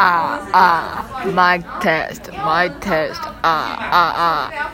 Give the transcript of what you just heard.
ah ah. Mic test mic test. Ah ah ah.